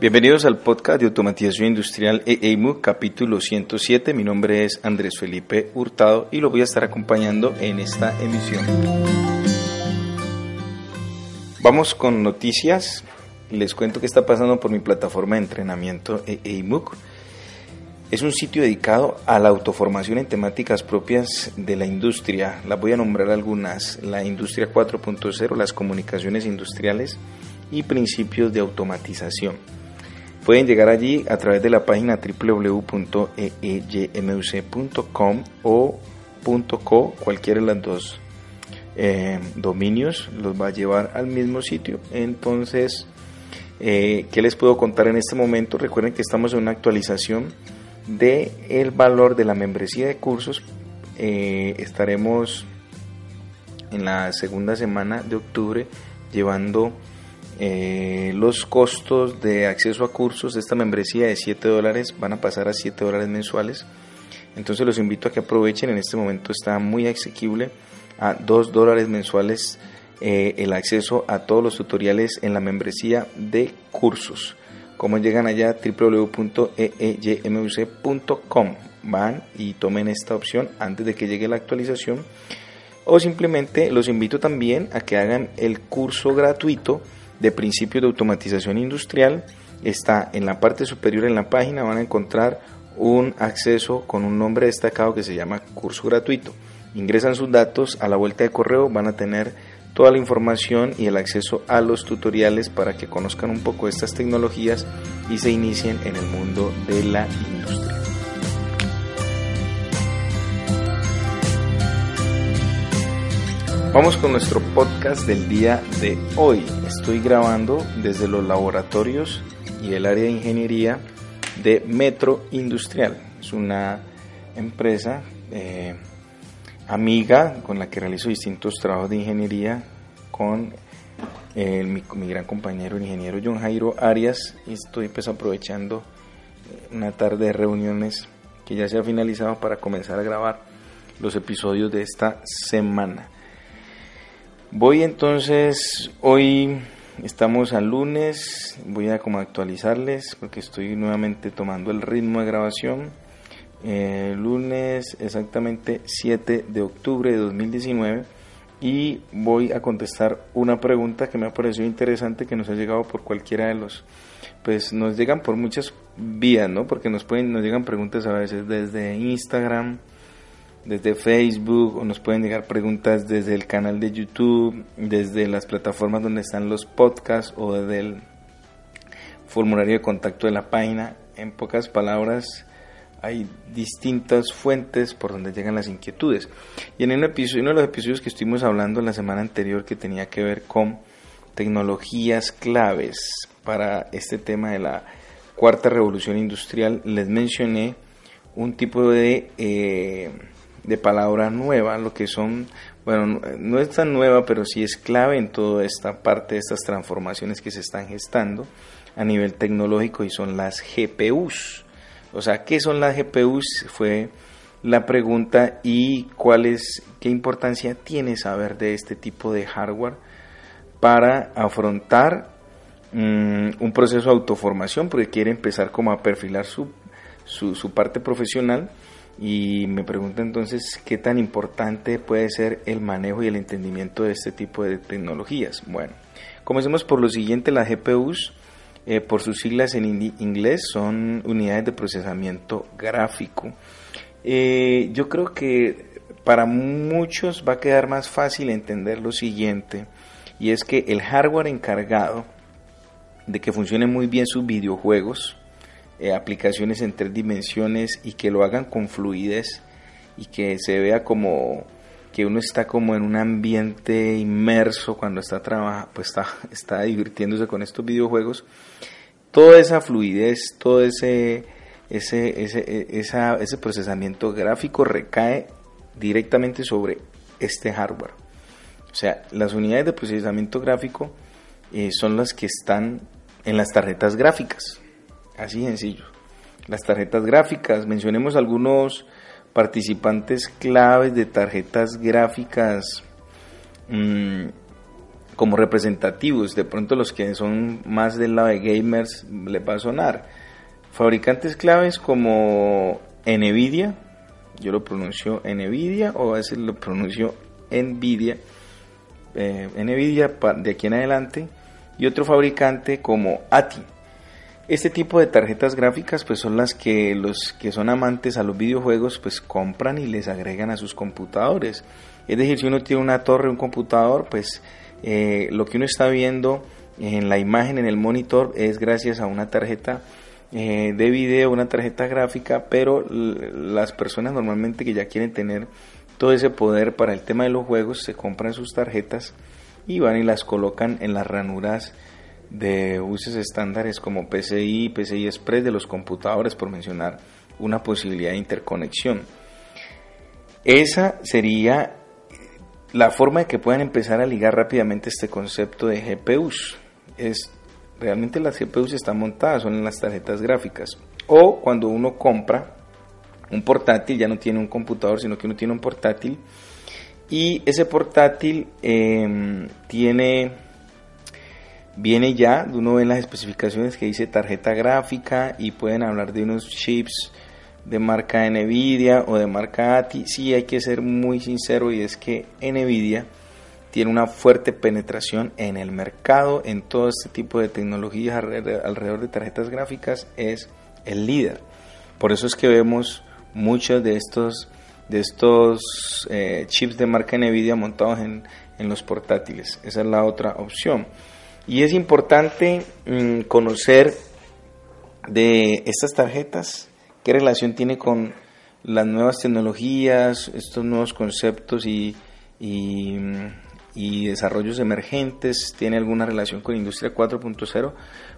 Bienvenidos al podcast de automatización industrial EEMU capítulo 107. Mi nombre es Andrés Felipe Hurtado y lo voy a estar acompañando en esta emisión. Vamos con noticias. Les cuento qué está pasando por mi plataforma de entrenamiento EEMUC. Es un sitio dedicado a la autoformación en temáticas propias de la industria. Las voy a nombrar algunas. La industria 4.0, las comunicaciones industriales y principios de automatización. Pueden llegar allí a través de la página www.eeymuc.com o .co, cualquiera de los dos eh, dominios los va a llevar al mismo sitio. Entonces, eh, ¿qué les puedo contar en este momento? Recuerden que estamos en una actualización de valor de la membresía de cursos. Eh, estaremos en la segunda semana de octubre llevando eh, los costos de acceso a cursos de esta membresía de 7 dólares van a pasar a 7 dólares mensuales. Entonces los invito a que aprovechen, en este momento está muy asequible a 2 dólares mensuales eh, el acceso a todos los tutoriales en la membresía de cursos. Como llegan allá www.eeymuc.com van y tomen esta opción antes de que llegue la actualización o simplemente los invito también a que hagan el curso gratuito de principios de automatización industrial. Está en la parte superior en la página, van a encontrar un acceso con un nombre destacado que se llama curso gratuito. Ingresan sus datos, a la vuelta de correo van a tener toda la información y el acceso a los tutoriales para que conozcan un poco estas tecnologías y se inicien en el mundo de la industria. Vamos con nuestro podcast del día de hoy. Estoy grabando desde los laboratorios y el área de ingeniería de Metro Industrial. Es una empresa eh, amiga con la que realizo distintos trabajos de ingeniería con eh, mi, gran compañero el ingeniero John Jairo Arias y estoy pues aprovechando una tarde de reuniones que ya se ha finalizado para comenzar a grabar los episodios de esta semana. Voy entonces, hoy estamos al lunes, voy a como actualizarles porque estoy nuevamente tomando el ritmo de grabación. Lunes exactamente 7 de octubre de 2019 y voy a contestar una pregunta que me ha parecido interesante que nos ha llegado por cualquiera de los pues nos llegan por muchas vías, ¿no? Porque nos pueden nos llegan preguntas a veces desde Instagram, desde Facebook o nos pueden llegar preguntas desde el canal de YouTube, desde las plataformas donde están los podcasts o desde el formulario de contacto de la página. En pocas palabras, hay distintas fuentes por donde llegan las inquietudes. Y en un episodio, uno de los episodios que estuvimos hablando la semana anterior que tenía que ver con tecnologías claves para este tema de la cuarta revolución industrial, les mencioné un tipo de... Eh, de palabra nueva, lo que son, bueno, no es tan nueva, pero sí es clave en toda esta parte de estas transformaciones que se están gestando a nivel tecnológico y son las GPUs. O sea, ¿qué son las GPUs? Fue la pregunta y cuál es, qué importancia tiene saber de este tipo de hardware para afrontar mm, un proceso de autoformación, porque quiere empezar como a perfilar su, su, su parte profesional y me pregunta entonces qué tan importante puede ser el manejo y el entendimiento de este tipo de tecnologías. Bueno, comencemos por lo siguiente, las GPUs, eh, por sus siglas en inglés, son unidades de procesamiento gráfico. Eh, yo creo que para muchos va a quedar más fácil entender lo siguiente, y es que el hardware encargado de que funcionen muy bien sus videojuegos, eh, aplicaciones en tres dimensiones y que lo hagan con fluidez y que se vea como que uno está como en un ambiente inmerso cuando está trabajando, pues está, está divirtiéndose con estos videojuegos. Toda esa fluidez, todo ese, ese, ese, esa, ese procesamiento gráfico recae directamente sobre este hardware. O sea, las unidades de procesamiento gráfico eh, son las que están en las tarjetas gráficas. Así sencillo. Las tarjetas gráficas, mencionemos algunos participantes claves de tarjetas gráficas. Mm, como representativos, de pronto los que son más del lado de gamers les va a sonar. Fabricantes claves como Nvidia, yo lo pronuncio Nvidia o a veces lo pronuncio Nvidia, eh, Nvidia de aquí en adelante, y otro fabricante como ATI. Este tipo de tarjetas gráficas pues son las que los que son amantes a los videojuegos pues compran y les agregan a sus computadores. Es decir, si uno tiene una torre, un computador, pues eh, lo que uno está viendo en la imagen, en el monitor, es gracias a una tarjeta eh, de video, una tarjeta gráfica, pero las personas normalmente que ya quieren tener todo ese poder para el tema de los juegos se compran sus tarjetas y van y las colocan en las ranuras de usos estándares como PCI, PCI Express de los computadores, por mencionar una posibilidad de interconexión. Esa sería la forma de que puedan empezar a ligar rápidamente este concepto de GPUs. Es realmente las GPUs están montadas, son en las tarjetas gráficas. O cuando uno compra un portátil, ya no tiene un computador, sino que uno tiene un portátil. Y ese portátil em, tiene viene ya, uno ve las especificaciones que dice tarjeta gráfica y pueden hablar de unos chips de marca Nvidia o de marca ATI. Sí hay que ser muy sincero y es que Nvidia tiene una fuerte penetración en el mercado, en todo este tipo de tecnologías alrededor de tarjetas gráficas, es el líder. Por eso es que vemos muchos de estos, de estos eh, chips de marca Nvidia montados en, en los portátiles. Esa es la otra opción. Y es importante mm, conocer de estas tarjetas, qué relación tiene con las nuevas tecnologías, estos nuevos conceptos y, y, y desarrollos emergentes, tiene alguna relación con Industria 4.0,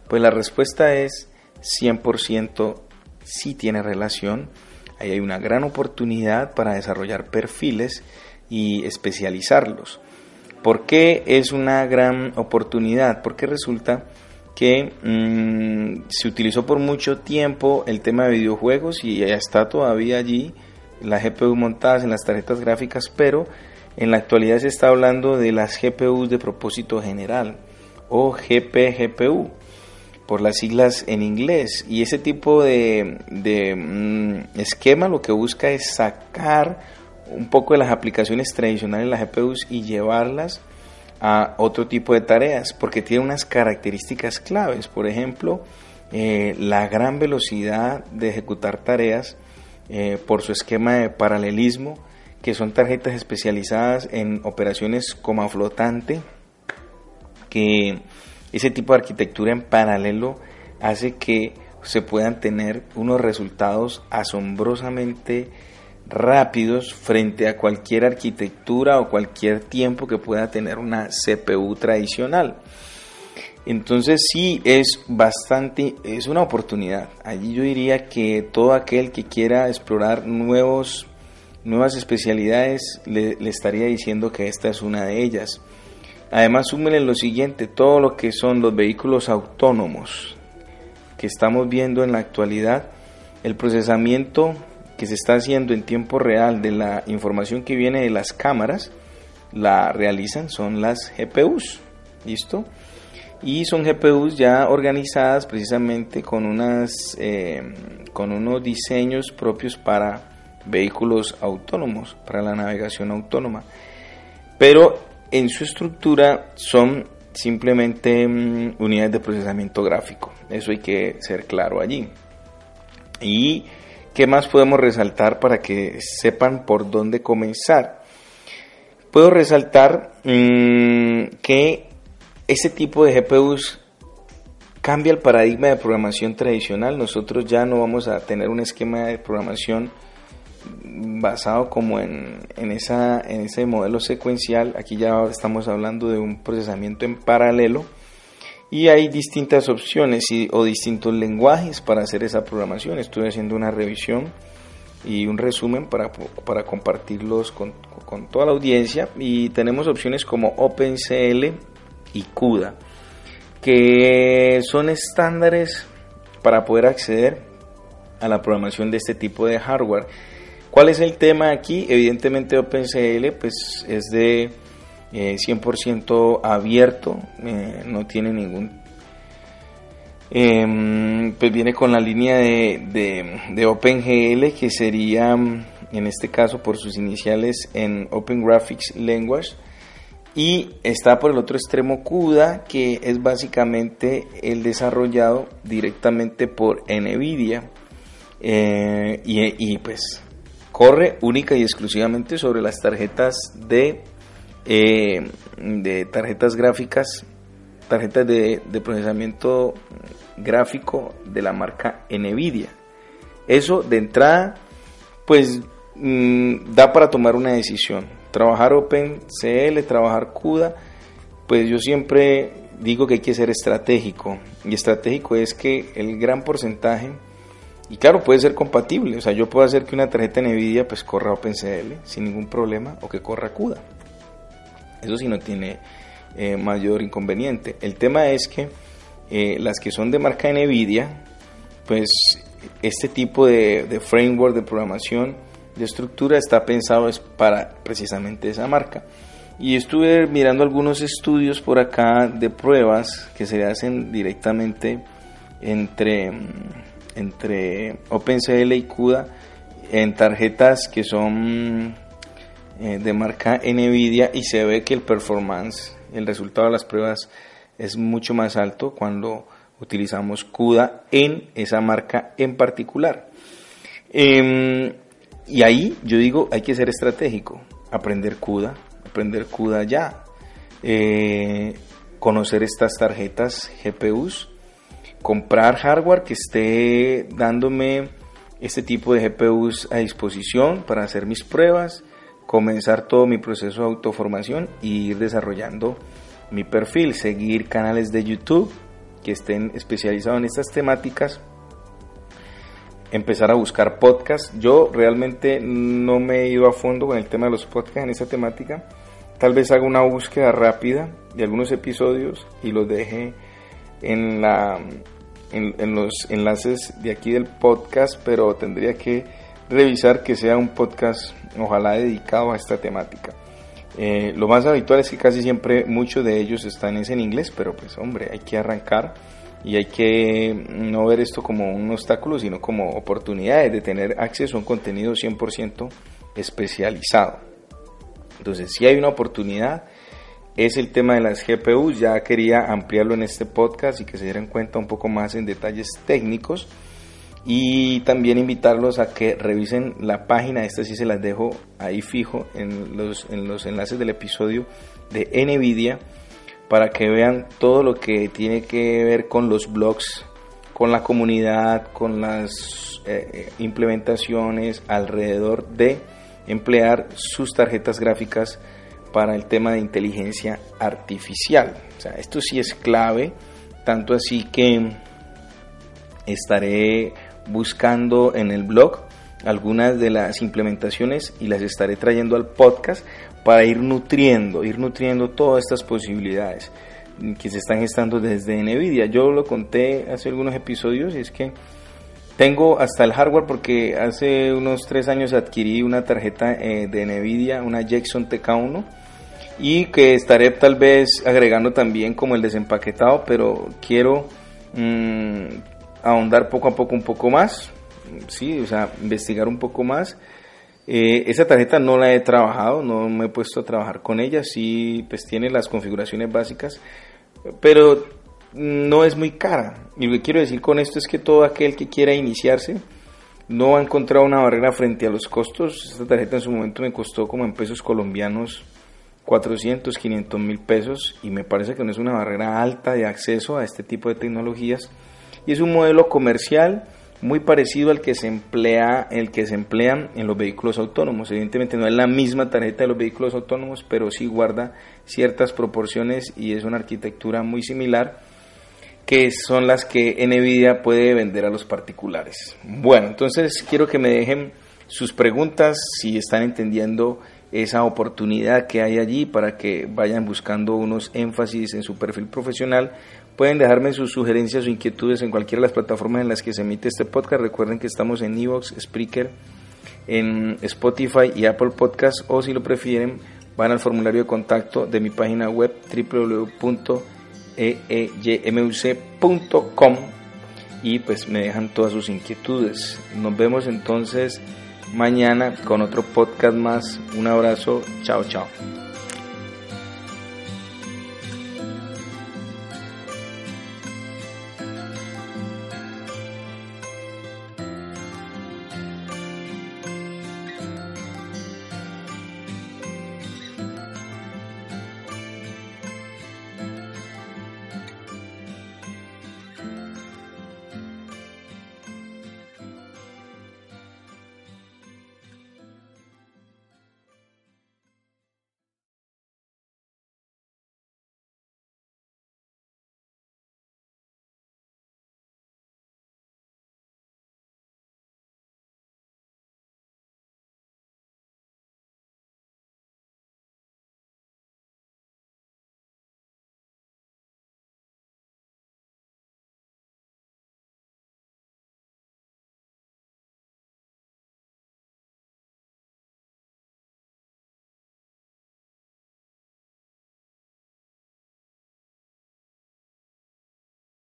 pues la respuesta es 100% sí tiene relación. Ahí hay una gran oportunidad para desarrollar perfiles y especializarlos. ¿Por qué es una gran oportunidad? Porque resulta que mm, se utilizó por mucho tiempo el tema de videojuegos y ya está todavía allí la GPU montadas en las tarjetas gráficas, pero en la actualidad se está hablando de las GPUs de propósito general o GPGPU por las siglas en inglés y ese tipo de, mm, esquema lo que busca es sacar un poco de las aplicaciones tradicionales las GPUs y llevarlas a otro tipo de tareas, porque tiene unas características claves. Por ejemplo, eh, la gran velocidad de ejecutar tareas eh, por su esquema de paralelismo, que son tarjetas especializadas en operaciones coma flotante, que ese tipo de arquitectura en paralelo hace que se puedan tener unos resultados asombrosamente rápidos frente a cualquier arquitectura o cualquier tiempo que pueda tener una CPU tradicional. Entonces sí es bastante, es una oportunidad. Allí yo diría que todo aquel que quiera explorar nuevos, nuevas especialidades le, estaría diciendo que esta es una de ellas. Además súmenle lo siguiente, todo lo que son los vehículos autónomos que estamos viendo en la actualidad, el procesamiento que se está haciendo en tiempo real de la información que viene de las cámaras, la realizan son las GPUs, ¿listo? Y son GPUs ya organizadas precisamente con, unas, eh, con unos diseños propios para vehículos autónomos, para la navegación autónoma. Pero en su estructura son simplemente mm, unidades de procesamiento gráfico. Eso hay que ser claro allí. Y ¿Qué más podemos resaltar para que sepan por dónde comenzar? Puedo resaltar mm, que ese tipo de GPUs cambia el paradigma de programación tradicional. Nosotros ya no vamos a tener un esquema de programación basado como en, en, esa, en ese modelo secuencial. Aquí ya estamos hablando de un procesamiento en paralelo y hay distintas opciones o distintos lenguajes para hacer esa programación. Estoy haciendo una revisión y un resumen para, para compartirlos con, con, toda la audiencia. Y tenemos opciones como OpenCL y CUDA, que son estándares para poder acceder a la programación de este tipo de hardware. ¿Cuál es el tema aquí? Evidentemente OpenCL pues, es de 100% abierto, no tiene ningún Em, pues viene con la línea de, de, OpenGL que sería en este caso por sus iniciales en Open Graphics Language. Y está por el otro extremo CUDA que es básicamente el desarrollado directamente por NVIDIA eh, y, pues corre única y exclusivamente sobre las tarjetas de, eh, de tarjetas gráficas tarjetas de, de procesamiento gráfico de la marca Nvidia. Eso de entrada, pues mm, da para tomar una decisión. Trabajar OpenCL, trabajar CUDA, pues yo siempre digo que hay que ser estratégico. Y estratégico es que el gran porcentaje, y claro, puede ser compatible. O sea, yo puedo hacer que una tarjeta Nvidia pues corra OpenCL sin ningún problema o que corra CUDA. Eso sí no tiene eh, mayor inconveniente. El tema es que eh, las que son de marca NVIDIA, pues este tipo de, framework de programación de estructura está pensado es para precisamente esa marca. Y estuve mirando algunos estudios por acá de pruebas que se hacen directamente entre, entre OpenCL y CUDA en tarjetas que son eh, de marca NVIDIA y se ve que el performance, el resultado de las pruebas es mucho más alto cuando utilizamos CUDA en esa marca en particular. Em, y ahí yo digo, hay que ser estratégico, aprender CUDA, aprender CUDA ya, eh, conocer estas tarjetas GPUs, comprar hardware que esté dándome este tipo de GPUs a disposición para hacer mis pruebas, comenzar todo mi proceso de autoformación y ir desarrollando mi perfil, seguir canales de YouTube que estén especializados en estas temáticas, empezar a buscar podcasts. Yo realmente no me he ido a fondo con el tema de los podcasts en esa temática. Tal vez haga una búsqueda rápida de algunos episodios y los deje en, la, en los enlaces de aquí del podcast, pero tendría que revisar que sea un podcast ojalá dedicado a esta temática. Eh, lo más habitual es que casi siempre muchos de ellos están en inglés, pero pues hombre, hay que arrancar y hay que no ver esto como un obstáculo, sino como oportunidades de tener acceso a un contenido 100% especializado. Entonces, si hay una oportunidad, es el tema de las GPUs, ya quería ampliarlo en este podcast y que se dieran cuenta un poco más en detalles técnicos y también invitarlos a que revisen la página, esta sí se las dejo ahí fijo en los, en los enlaces del episodio de NVIDIA para que vean todo lo que tiene que ver con los blogs, con la comunidad, con las eh, eh, implementaciones alrededor de emplear sus tarjetas gráficas para el tema de inteligencia artificial. Esto sí es clave, tanto así que estaré buscando en el blog algunas de las implementaciones y las estaré trayendo al podcast para ir nutriendo, ir nutriendo todas estas posibilidades que se están gestando desde Nvidia. Yo lo conté hace algunos episodios y es que tengo hasta el hardware porque hace unos tres años adquirí una tarjeta eh, de Nvidia, una Jackson TK1 y que estaré tal vez agregando también como el desempaquetado, pero quiero mm, ahondar poco a poco un poco más, sí, o sea, investigar un poco más. Eh, esa tarjeta no la he trabajado, no me he puesto a trabajar con ella, sí, pues tiene las configuraciones básicas, pero no es muy cara. Y lo que quiero decir con esto es que todo aquel que quiera iniciarse no ha encontrado una barrera frente a los costos. Esta tarjeta en su momento me costó como en pesos colombianos 400, 500 mil pesos y me parece que no es una barrera alta de acceso a este tipo de tecnologías y es un modelo comercial muy parecido al que se emplea el que se emplean en los vehículos autónomos. Evidentemente no es la misma tarjeta de los vehículos autónomos, pero sí guarda ciertas proporciones y es una arquitectura muy similar que son las que Nvidia puede vender a los particulares. Bueno, entonces quiero que me dejen sus preguntas si están entendiendo esa oportunidad que hay allí para que vayan buscando unos énfasis en su perfil profesional Pueden dejarme sus sugerencias o inquietudes en cualquiera de las plataformas en las que se emite este podcast. Recuerden que estamos en Evox, Spreaker, en Spotify y Apple Podcast o si lo prefieren van al formulario de contacto de mi página web www.eeymuc.com y pues me dejan todas sus inquietudes. Nos vemos entonces mañana con otro podcast más. Un abrazo, chao, chao.